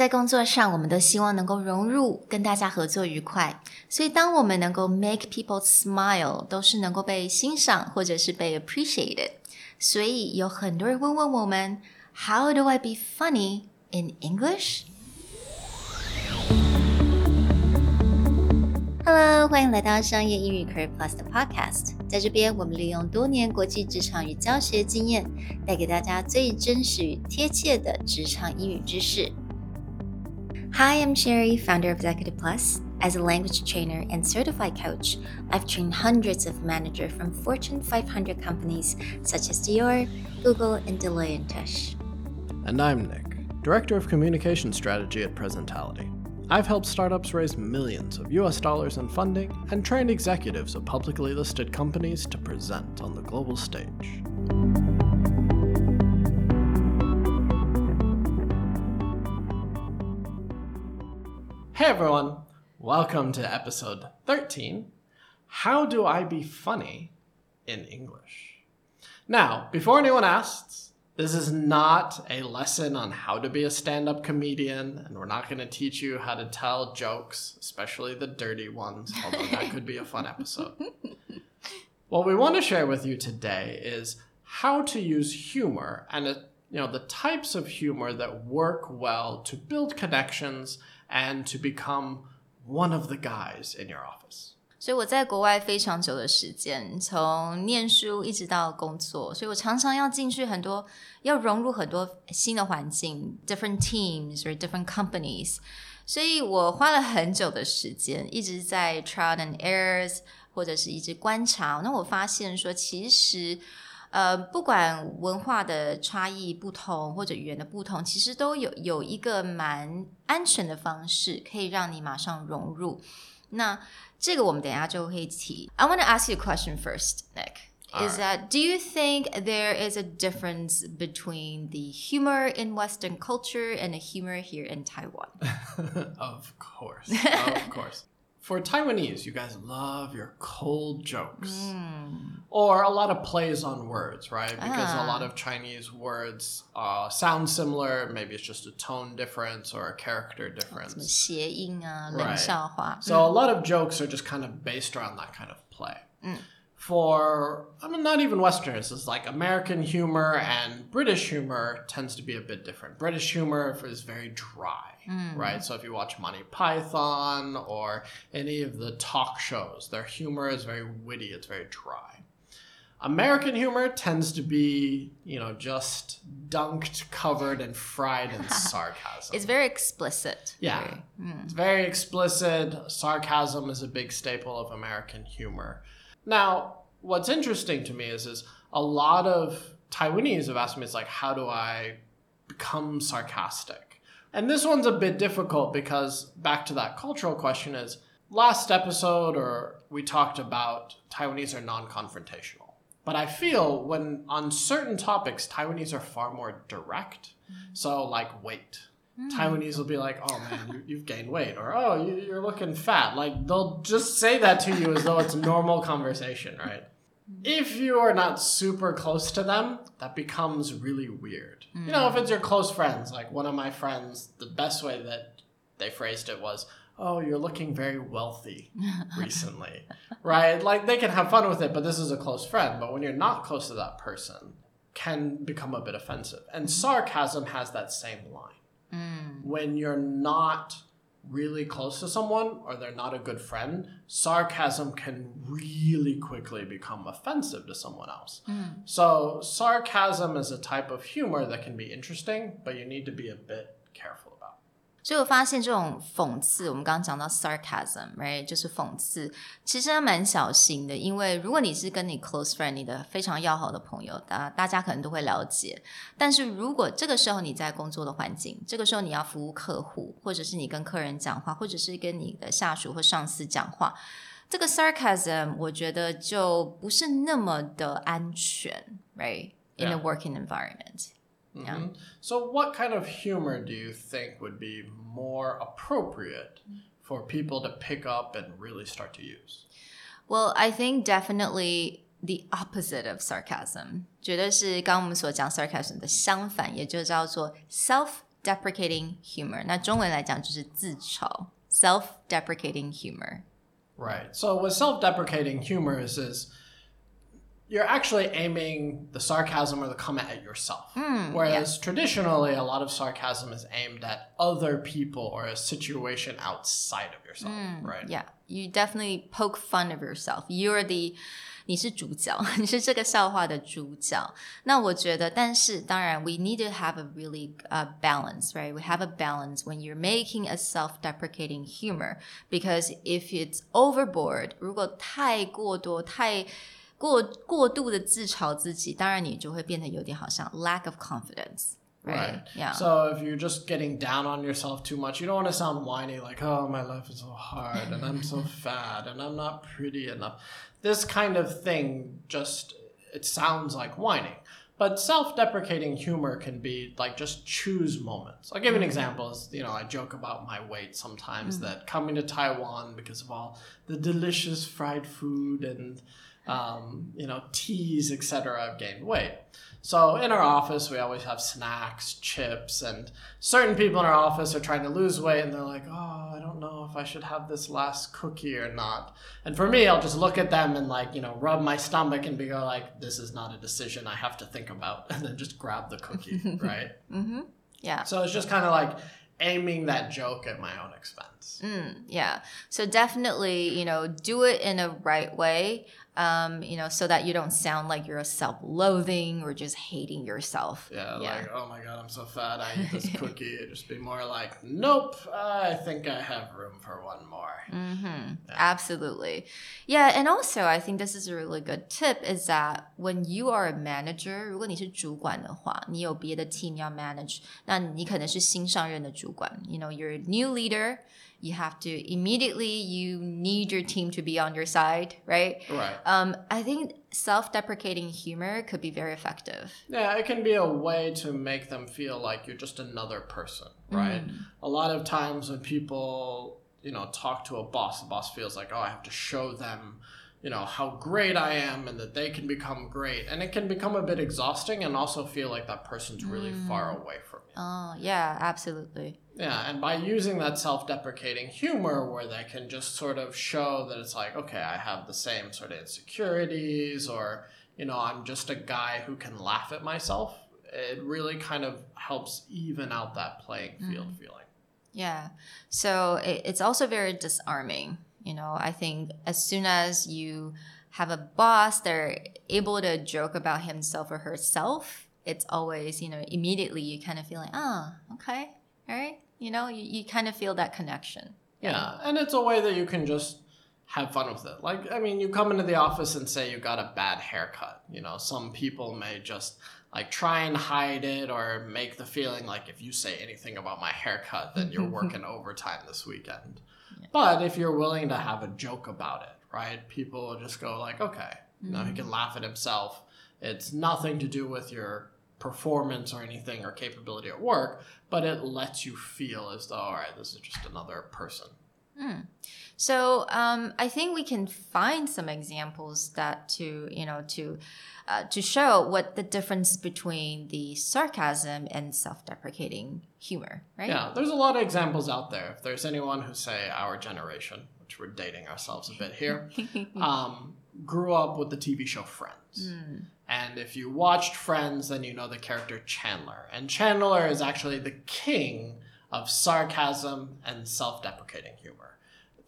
在工作上，我们都希望能够融入，跟大家合作愉快。所以，当我们能够 make people smile，都是能够被欣赏或者是被 appreciated。所以，有很多人问问我们，How do I be funny in English？Hello，欢迎来到商业英语 Career Plus 的 Podcast。在这边，我们利用多年国际职场与教学经验，带给大家最真实与贴切的职场英语知识。Hi, I'm Sherry, founder of Executive Plus. As a language trainer and certified coach, I've trained hundreds of managers from Fortune 500 companies such as Dior, Google, and Deloitte & Touche. And I'm Nick, Director of Communication Strategy at Presentality. I've helped startups raise millions of US dollars in funding and trained executives of publicly listed companies to present on the global stage. Hey everyone, welcome to episode 13 How Do I Be Funny in English? Now, before anyone asks, this is not a lesson on how to be a stand up comedian, and we're not going to teach you how to tell jokes, especially the dirty ones, although that could be a fun episode. what we want to share with you today is how to use humor and uh, you know the types of humor that work well to build connections and to become one of the guys in your office. 所以我在国外非常久的时间，从念书一直到工作，所以我常常要进去很多，要融入很多新的环境，different teams or different companies。所以我花了很久的时间，一直在 trial and errors，或者是一直观察。那我发现说，其实 呃，不管文化的差异不同，或者语言的不同，其实都有有一个蛮安全的方式，可以让你马上融入。那这个我们等一下就会提。I want to ask you a question first, Nick. Is that do you think there is a difference between the humor in Western culture and the humor here in Taiwan? of course, of course for Taiwanese, you guys love your cold jokes mm. or a lot of plays on words, right? Because ah. a lot ah. of Chinese words uh, sound similar. Maybe it's just a tone difference or a character difference. right. So a lot of jokes are just kind of based around that kind of play. Mm for I mean not even Westerners. It's like American humor and British humor tends to be a bit different. British humor is very dry, mm. right? So if you watch Monty Python or any of the talk shows, their humor is very witty. It's very dry. American humor tends to be, you know, just dunked, covered, and fried in sarcasm. It's very explicit. Yeah. Very, mm. It's very explicit. Sarcasm is a big staple of American humor. Now, what's interesting to me is is a lot of Taiwanese have asked me, it's like, how do I become sarcastic? And this one's a bit difficult because back to that cultural question is last episode or we talked about Taiwanese are non-confrontational. But I feel when on certain topics, Taiwanese are far more direct. Mm-hmm. So like weight Mm. Taiwanese will be like, "Oh man, you, have gained weight," or "Oh, you, are looking fat." Like they'll just say that to you as though it's normal conversation, right? If you are not super close to them, that becomes really weird. Mm. You know, if it's your close friends, like one of my friends, the best way that they phrased it was, "Oh, you're looking very wealthy recently," right? Like they can have fun with it, but this is a close friend. But when you're not close to that person, can become a bit offensive. And sarcasm has that same line Mm. When you're not really close to someone or they're not a good friend, sarcasm can really quickly become offensive to someone else. Mm. So, sarcasm is a type of humor that can be interesting, but you need to be a bit careful. 所以我发现这种讽刺，我们刚刚讲到 sarcasm，right，就是讽刺，其实还蛮小心的。因为如果你是跟你 close friend，你的非常要好的朋友，大大家可能都会了解。但是如果这个时候你在工作的环境，这个时候你要服务客户，或者是你跟客人讲话，或者是跟你的下属或上司讲话，这个 sarcasm 我觉得就不是那么的安全，right，in a working environment。Mm-hmm. Yeah. So, what kind of humor do you think would be more appropriate for people to pick up and really start to use? Well, I think definitely the opposite of sarcasm，绝对是刚刚我们所讲 sarcasm 的相反，也就叫做 self self-deprecating humor，那中文来讲就是自嘲，self-deprecating humor。 Right. So with self-deprecating humor is is you're actually aiming the sarcasm or the comment at yourself. Whereas traditionally a lot of sarcasm is aimed at other people or a situation outside of yourself, right? Yeah, you definitely poke fun of yourself. You're the 你是主角，你是这个笑话的主角。那我觉得，但是当然，we need to have a really uh, balance, right? We have a balance when you're making a self-deprecating humor because if it's overboard，如果太过多、太 过过度的自嘲自己，当然你就会变得有点好像 lack of confidence。 Right. Yeah. So if you're just getting down on yourself too much, you don't want to sound whiny like, oh, my life is so hard and I'm so fat and I'm not pretty enough. This kind of thing just, it sounds like whining. But self deprecating humor can be like just choose moments. I'll give an example. Is, you know, I joke about my weight sometimes that coming to Taiwan because of all the delicious fried food and um, you know, teas, etc., I've gained weight. So in our office, we always have snacks, chips, and certain people in our office are trying to lose weight, and they're like, "Oh, I don't know if I should have this last cookie or not." And for me, I'll just look at them and like, you know, rub my stomach and be go like, "This is not a decision I have to think about," and then just grab the cookie, right? Mm-hmm. Yeah. So it's just kind of like aiming that joke at my own expense. Yeah. So definitely, you know, do it in a right way Um, you know, so that you don't sound like you're self-loathing or just hating yourself. Yeah, Yeah. like, oh my god, I'm so fat, I eat this cookie. It'd just be more like, nope, I think I have room for one more. Absolutely. Yeah, and also I think this is a really good tip is that when you are a manager, 如果你是主管的话，你有别的 team 要 manage，那你可能是新上任的主管。You know, you're a new leader. You have to immediately you need your team to be on your side, right? Right. Um, I think self-deprecating humor could be very effective. Yeah, it can be a way to make them feel like you're just another person, right? A lot of times when people, you know, talk to a boss, the boss feels like, oh, I have to show them, you know, how great I am and that they can become great. And it can become a bit exhausting and also feel like that person's really far away. Oh, yeah, absolutely. Yeah, and by using that self deprecating humor where they can just sort of show that it's like, okay, I have the same sort of insecurities, or, you know, I'm just a guy who can laugh at myself, it really kind of helps even out that playing mm-hmm. field feeling. Yeah. So it, it's also very disarming. You know, I think as soon as you have a boss, they're able to joke about himself or herself. It's always, you know, immediately you kind of feel like, oh, ah, okay, all right. You know, you, you kind of feel that connection. Yeah, and it's a way that you can just have fun with it. Like, I mean, you come into the office and say you got a bad haircut. You know, some people may just like try and hide it or make the feeling like if you say anything about my haircut, then you're working overtime this weekend. But if you're willing to have a joke about it, right? People will just go like, okay, you know, he mm-hmm. can laugh at himself. It's nothing to do with your performance or anything or capability at work, but it lets you feel as though, all right, this is just another person. So um, I think we can find some examples that to you know to uh, to show what the difference between the sarcasm and self-deprecating humor, right? Yeah, there's a lot of examples out there. If there's anyone who say our generation, which we're dating ourselves a bit here, um, grew up with the TV show Friends. And if you watched Friends, then you know the character Chandler. And Chandler is actually the king of sarcasm and self deprecating humor.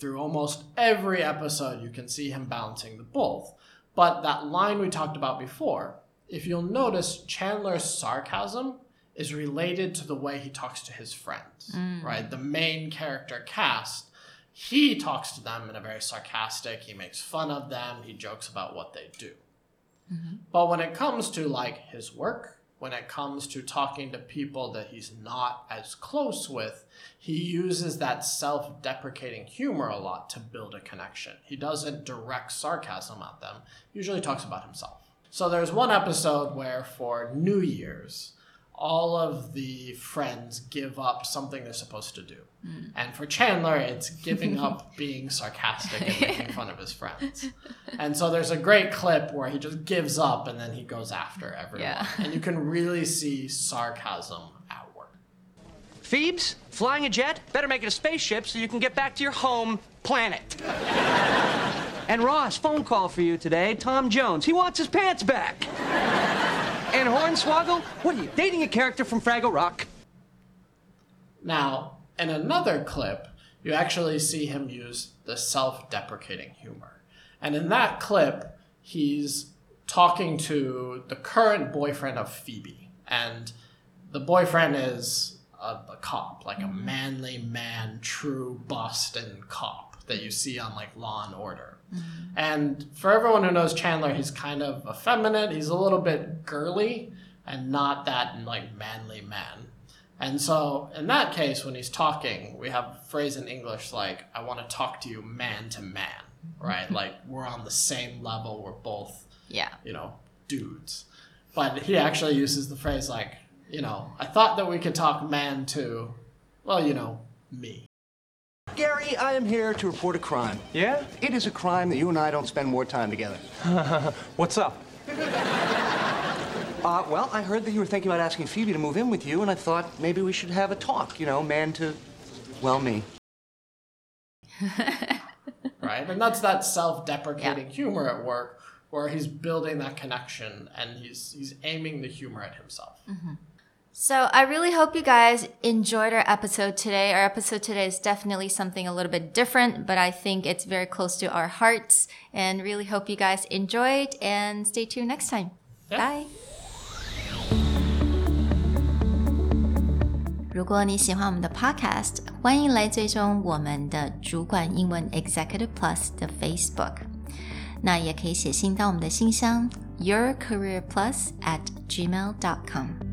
Through almost every episode, you can see him balancing the both. But that line we talked about before, if you'll notice, Chandler's sarcasm is related to the way he talks to his friends, mm. right? The main character cast, he talks to them in a very sarcastic, he makes fun of them, he jokes about what they do. But when it comes to like his work, when it comes to talking to people that he's not as close with, he uses that self deprecating humor a lot to build a connection. He doesn't direct sarcasm at them, he usually talks about himself. So there's one episode where for New Year's, all of the friends give up something they're supposed to do. Hmm. And for Chandler, it's giving up being sarcastic and making fun of his friends. And so there's a great clip where he just gives up and then he goes after everyone. Yeah. And you can really see sarcasm at work. Phoebes, flying a jet? Better make it a spaceship so you can get back to your home planet. and Ross, phone call for you today. Tom Jones. He wants his pants back. And Hornswoggle, what are you, dating a character from Fraggle Rock? Now, in another clip, you actually see him use the self deprecating humor. And in that clip, he's talking to the current boyfriend of Phoebe. And the boyfriend is a, a cop, like a manly man, true Boston cop that you see on like Law and Order. Mm-hmm. And for everyone who knows Chandler, he's kind of effeminate. He's a little bit girly and not that like manly man. And so in that case, when he's talking, we have a phrase in English like, I want to talk to you man to man, right? like we're on the same level. We're both, Yeah. you know, dudes. But he actually uses the phrase like, you know, I thought that we could talk man to, well, you know, me. Gary, I am here to report a crime. Yeah? It is a crime that you and I don't spend more time together. What's up? Uh, well, I heard that you were thinking about asking Phoebe to move in with you, and I thought maybe we should have a talk, you know, man to, well, me. right? And that's that self-deprecating humor at work where he's building that connection and he's he's aiming the humor at himself. So I really hope you guys enjoyed our episode today. Our episode today is definitely something a little bit different, but I think it's very close to our hearts and really hope you guys enjoyed and stay tuned next time. Yeah. Bye. 如果你喜欢我们的 Podcast，欢迎来追踪我们的主管英文 Executive Plus 的 Facebook。那也可以写信到我们的信箱 yourcareerplus at gmail.com。